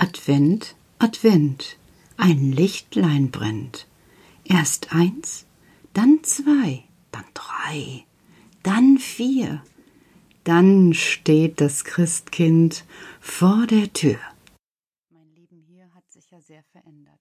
Advent, Advent, ein Lichtlein brennt. Erst eins, dann zwei, dann drei, dann vier. Dann steht das Christkind vor der Tür. Mein Leben hier hat sich ja sehr verändert.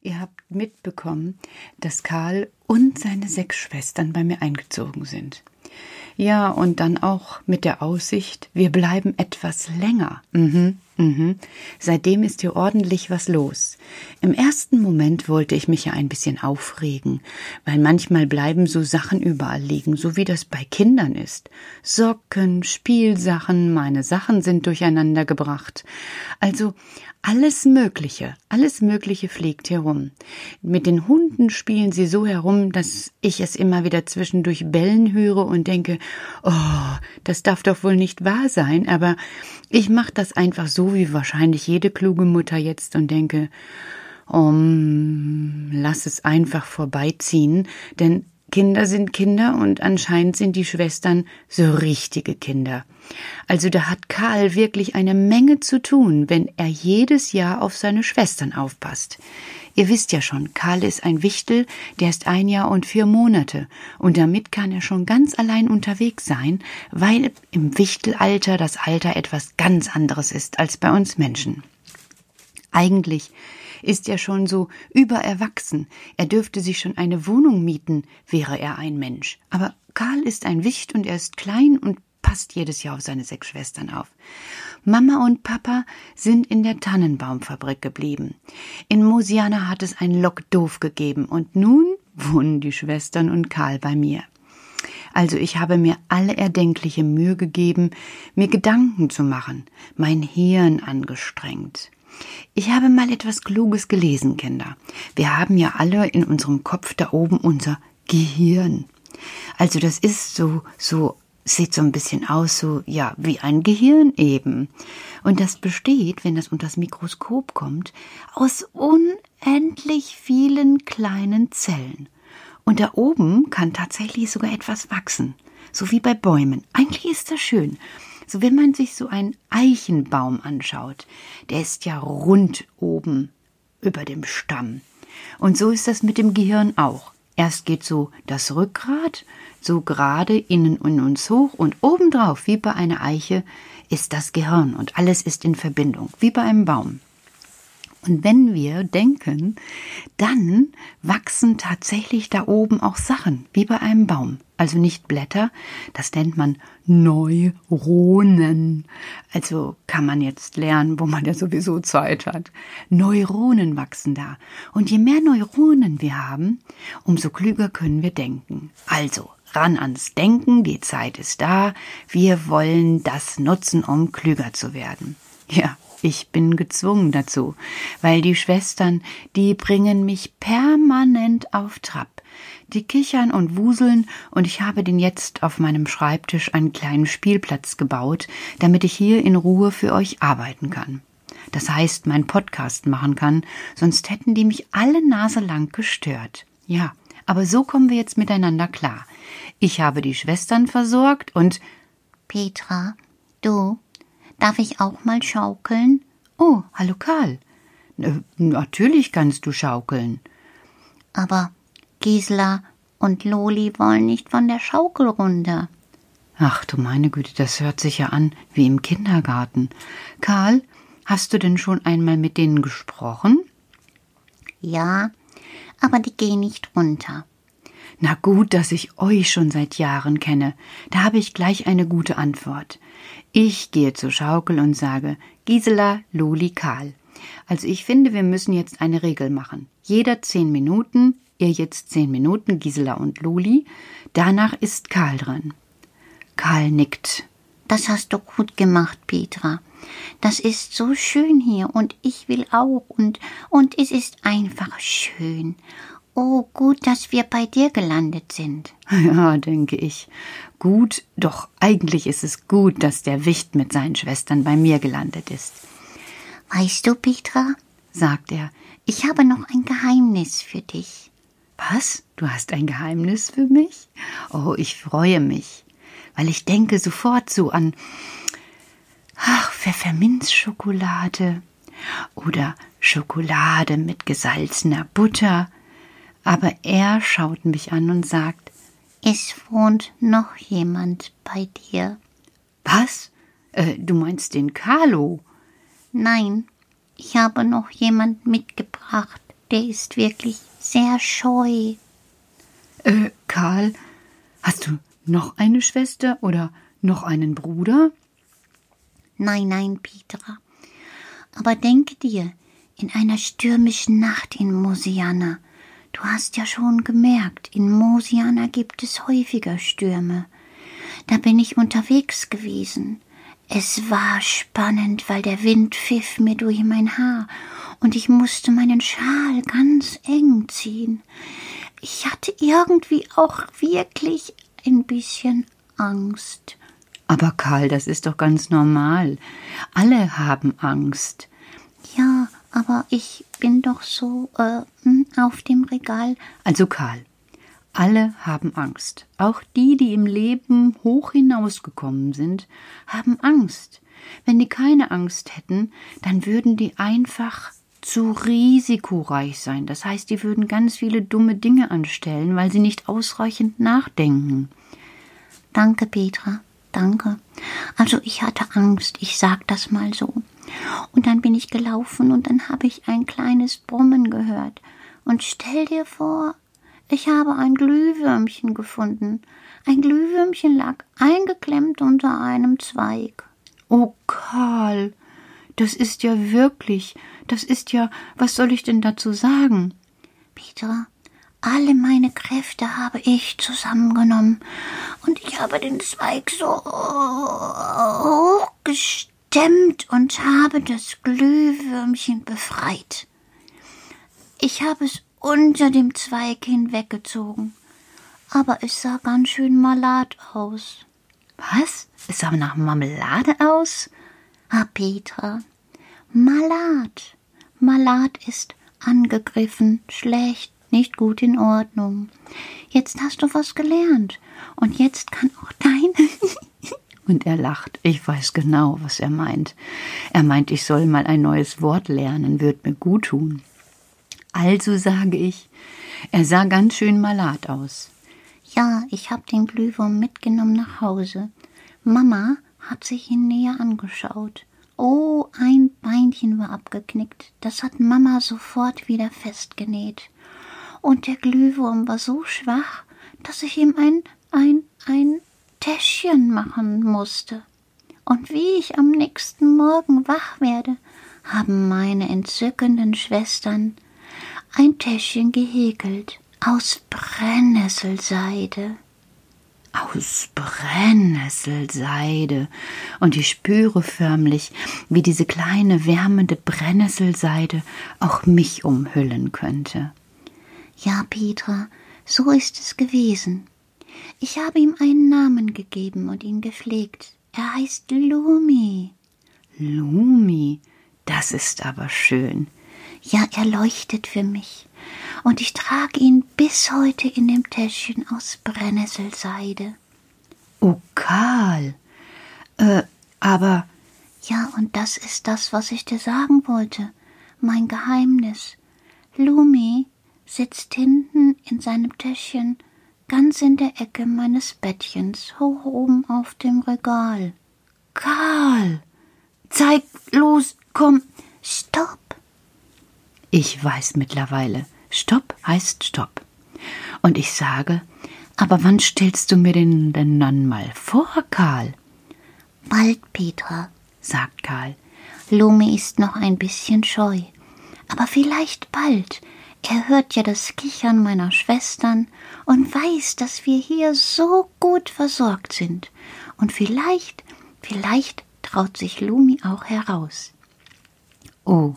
Ihr habt mitbekommen, dass Karl und seine sechs Schwestern bei mir eingezogen sind. Ja, und dann auch mit der Aussicht, wir bleiben etwas länger. Mhm, mhm. Seitdem ist hier ordentlich was los. Im ersten Moment wollte ich mich ja ein bisschen aufregen, weil manchmal bleiben so Sachen überall liegen, so wie das bei Kindern ist. Socken, Spielsachen, meine Sachen sind durcheinander gebracht. Also alles Mögliche, alles Mögliche fliegt herum. Mit den Hunden spielen sie so herum, dass ich es immer wieder zwischendurch bellen höre und denke, oh, das darf doch wohl nicht wahr sein, aber ich mache das einfach so wie wahrscheinlich jede kluge Mutter jetzt und denke, um, lass es einfach vorbeiziehen, denn Kinder sind Kinder und anscheinend sind die Schwestern so richtige Kinder. Also da hat Karl wirklich eine Menge zu tun, wenn er jedes Jahr auf seine Schwestern aufpasst. Ihr wisst ja schon, Karl ist ein Wichtel, der ist ein Jahr und vier Monate, und damit kann er schon ganz allein unterwegs sein, weil im Wichtelalter das Alter etwas ganz anderes ist als bei uns Menschen. Eigentlich ist er schon so übererwachsen. Er dürfte sich schon eine Wohnung mieten, wäre er ein Mensch. Aber Karl ist ein Wicht und er ist klein und passt jedes Jahr auf seine sechs Schwestern auf. Mama und Papa sind in der Tannenbaumfabrik geblieben. In Mosiana hat es ein Lockdoof gegeben und nun wohnen die Schwestern und Karl bei mir. Also ich habe mir alle erdenkliche Mühe gegeben, mir Gedanken zu machen, mein Hirn angestrengt. Ich habe mal etwas Kluges gelesen, Kinder. Wir haben ja alle in unserem Kopf da oben unser Gehirn. Also das ist so, so, sieht so ein bisschen aus, so, ja, wie ein Gehirn eben. Und das besteht, wenn das unter das Mikroskop kommt, aus unendlich vielen kleinen Zellen. Und da oben kann tatsächlich sogar etwas wachsen. So wie bei Bäumen. Eigentlich ist das schön. So wenn man sich so einen Eichenbaum anschaut, der ist ja rund oben über dem Stamm. Und so ist das mit dem Gehirn auch. Erst geht so das Rückgrat so gerade innen in uns hoch und obendrauf, wie bei einer Eiche, ist das Gehirn und alles ist in Verbindung, wie bei einem Baum. Und wenn wir denken, dann wachsen tatsächlich da oben auch Sachen, wie bei einem Baum. Also nicht Blätter, das nennt man Neuronen. Also kann man jetzt lernen, wo man ja sowieso Zeit hat. Neuronen wachsen da. Und je mehr Neuronen wir haben, umso klüger können wir denken. Also ran ans Denken, die Zeit ist da, wir wollen das nutzen, um klüger zu werden. Ja, ich bin gezwungen dazu, weil die Schwestern, die bringen mich permanent auf Trab. Die kichern und wuseln, und ich habe den jetzt auf meinem Schreibtisch einen kleinen Spielplatz gebaut, damit ich hier in Ruhe für euch arbeiten kann. Das heißt, mein Podcast machen kann, sonst hätten die mich alle Nase lang gestört. Ja, aber so kommen wir jetzt miteinander klar. Ich habe die Schwestern versorgt und Petra, du, Darf ich auch mal schaukeln? Oh, hallo Karl. Natürlich kannst du schaukeln. Aber Gisela und Loli wollen nicht von der Schaukel runter. Ach du meine Güte, das hört sich ja an wie im Kindergarten. Karl, hast du denn schon einmal mit denen gesprochen? Ja, aber die gehen nicht runter. Na gut, dass ich euch schon seit Jahren kenne. Da habe ich gleich eine gute Antwort. Ich gehe zur Schaukel und sage Gisela, Luli, Karl. Also ich finde, wir müssen jetzt eine Regel machen. Jeder zehn Minuten, ihr jetzt zehn Minuten, Gisela und Luli. Danach ist Karl dran. Karl nickt. Das hast du gut gemacht, Petra. Das ist so schön hier und ich will auch und und es ist einfach schön. Oh, gut, dass wir bei dir gelandet sind. Ja, denke ich. Gut, doch eigentlich ist es gut, dass der Wicht mit seinen Schwestern bei mir gelandet ist. Weißt du, Petra, sagt er, ich habe noch ein Geheimnis für dich. Was? Du hast ein Geheimnis für mich? Oh, ich freue mich, weil ich denke sofort so an ach, Pfefferminzschokolade oder Schokolade mit gesalzener Butter. Aber er schaut mich an und sagt, es wohnt noch jemand bei dir. Was? Äh, du meinst den Carlo? Nein, ich habe noch jemand mitgebracht, der ist wirklich sehr scheu. Äh, Karl, hast du noch eine Schwester oder noch einen Bruder? Nein, nein, Petra. Aber denke dir, in einer stürmischen Nacht in Mosiana, du hast ja schon gemerkt, in Mosiana gibt es häufiger Stürme. Da bin ich unterwegs gewesen. Es war spannend, weil der Wind pfiff mir durch mein Haar und ich musste meinen Schal ganz eng ziehen. Ich hatte irgendwie auch wirklich ein bisschen Angst. Aber Karl, das ist doch ganz normal. Alle haben Angst. Ja, aber ich bin doch so äh, hm, auf dem Regal. Also Karl, alle haben Angst. Auch die, die im Leben hoch hinausgekommen sind, haben Angst. Wenn die keine Angst hätten, dann würden die einfach zu risikoreich sein. Das heißt, die würden ganz viele dumme Dinge anstellen, weil sie nicht ausreichend nachdenken. Danke, Petra, danke. Also ich hatte Angst, ich sag das mal so. Und dann bin ich gelaufen und dann habe ich ein kleines Brummen gehört. Und stell dir vor, ich habe ein Glühwürmchen gefunden. Ein Glühwürmchen lag eingeklemmt unter einem Zweig. Oh, Karl, das ist ja wirklich, das ist ja, was soll ich denn dazu sagen? Peter, alle meine Kräfte habe ich zusammengenommen und ich habe den Zweig so hochgestemmt und habe das Glühwürmchen befreit. Ich habe es unter dem Zweig hinweggezogen, aber es sah ganz schön malat aus. Was? Es sah nach Marmelade aus? Ah, Petra, Malat. Malat ist angegriffen, schlecht, nicht gut in Ordnung. Jetzt hast du was gelernt. Und jetzt kann auch dein. Und er lacht. Ich weiß genau, was er meint. Er meint, ich soll mal ein neues Wort lernen, wird mir gut tun. Also sage ich, er sah ganz schön malat aus. Ja, ich hab den Glühwurm mitgenommen nach Hause. Mama hat sich ihn näher angeschaut. Oh, ein Beinchen war abgeknickt. Das hat Mama sofort wieder festgenäht. Und der Glühwurm war so schwach, dass ich ihm ein, ein, ein Täschchen machen musste. Und wie ich am nächsten Morgen wach werde, haben meine entzückenden Schwestern ein Täschchen gehäkelt aus Brennnesselseide aus Brennnesselseide, und ich spüre förmlich, wie diese kleine wärmende Brennnesselseide auch mich umhüllen könnte. Ja, Petra, so ist es gewesen. Ich habe ihm einen Namen gegeben und ihn gepflegt. Er heißt Lumi. Lumi, das ist aber schön. Ja, er leuchtet für mich und ich trage ihn bis heute in dem Täschchen aus Brennnesselseide. Oh, Karl. Äh, aber. Ja, und das ist das, was ich dir sagen wollte. Mein Geheimnis. Lumi sitzt hinten in seinem Täschchen, ganz in der Ecke meines Bettchens, hoch oben auf dem Regal. Karl! Zeig los, komm! Stopp! Ich weiß mittlerweile, Stopp heißt Stopp. Und ich sage, aber wann stellst du mir den denn dann mal vor, Karl? Bald, Petra, sagt Karl. Lumi ist noch ein bisschen scheu. Aber vielleicht bald. Er hört ja das Kichern meiner Schwestern und weiß, dass wir hier so gut versorgt sind. Und vielleicht, vielleicht traut sich Lumi auch heraus. Oh,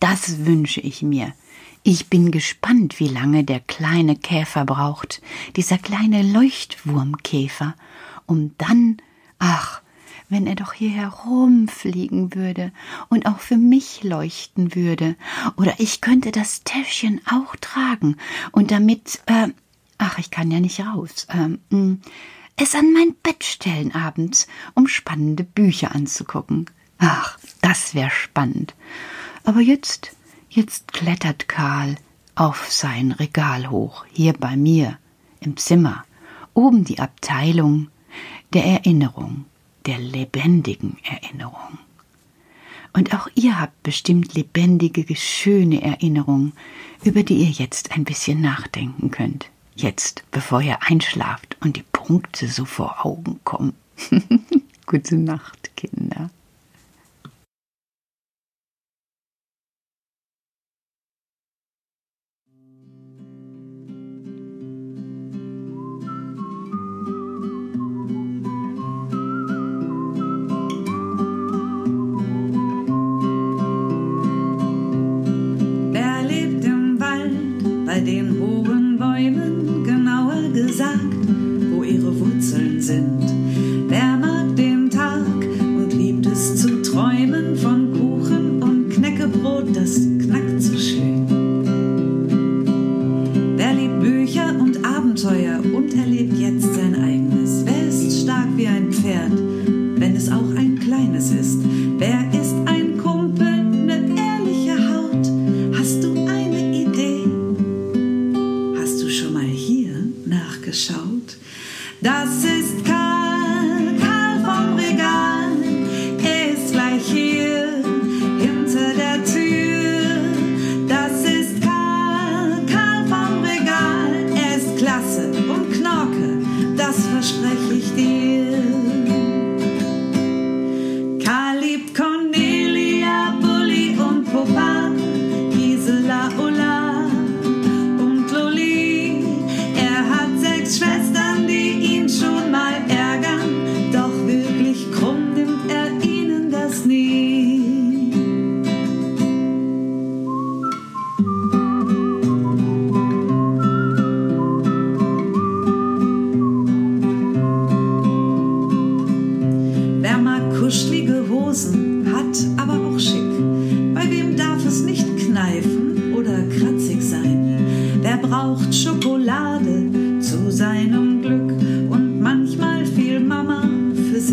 das wünsche ich mir. Ich bin gespannt, wie lange der kleine Käfer braucht, dieser kleine Leuchtwurmkäfer, um dann, ach, wenn er doch hier herumfliegen würde und auch für mich leuchten würde, oder ich könnte das Täschchen auch tragen und damit, äh, ach, ich kann ja nicht raus, äh, es an mein Bett stellen abends, um spannende Bücher anzugucken. Ach, das wäre spannend. Aber jetzt, jetzt klettert Karl auf sein Regal hoch, hier bei mir im Zimmer, oben die Abteilung der Erinnerung, der lebendigen Erinnerung. Und auch ihr habt bestimmt lebendige, schöne Erinnerungen, über die ihr jetzt ein bisschen nachdenken könnt. Jetzt, bevor ihr einschlaft und die Punkte so vor Augen kommen. Gute Nacht, Kinder. Gleich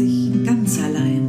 hier hinter der